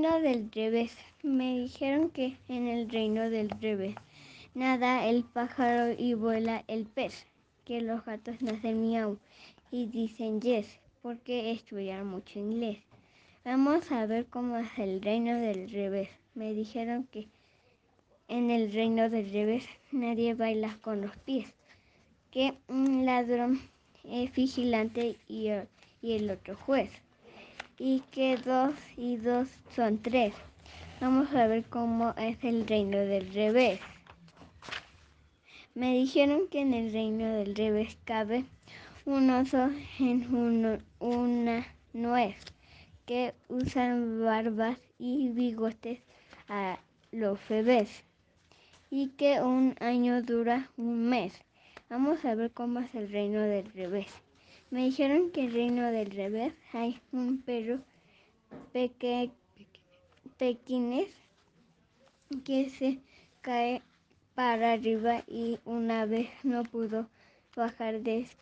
reino del revés. Me dijeron que en el reino del revés nada el pájaro y vuela el pez. Que los gatos nacen miau y dicen yes porque estudian mucho inglés. Vamos a ver cómo es el reino del revés. Me dijeron que en el reino del revés nadie baila con los pies. Que un ladrón es vigilante y, y el otro juez y que dos y dos son tres. Vamos a ver cómo es el reino del revés. Me dijeron que en el reino del revés cabe un oso en una nuez, que usan barbas y bigotes a los bebés y que un año dura un mes. Vamos a ver cómo es el reino del revés. Me dijeron que el reino del revés hay un perro peque, pequines que se cae para arriba y una vez no pudo bajar de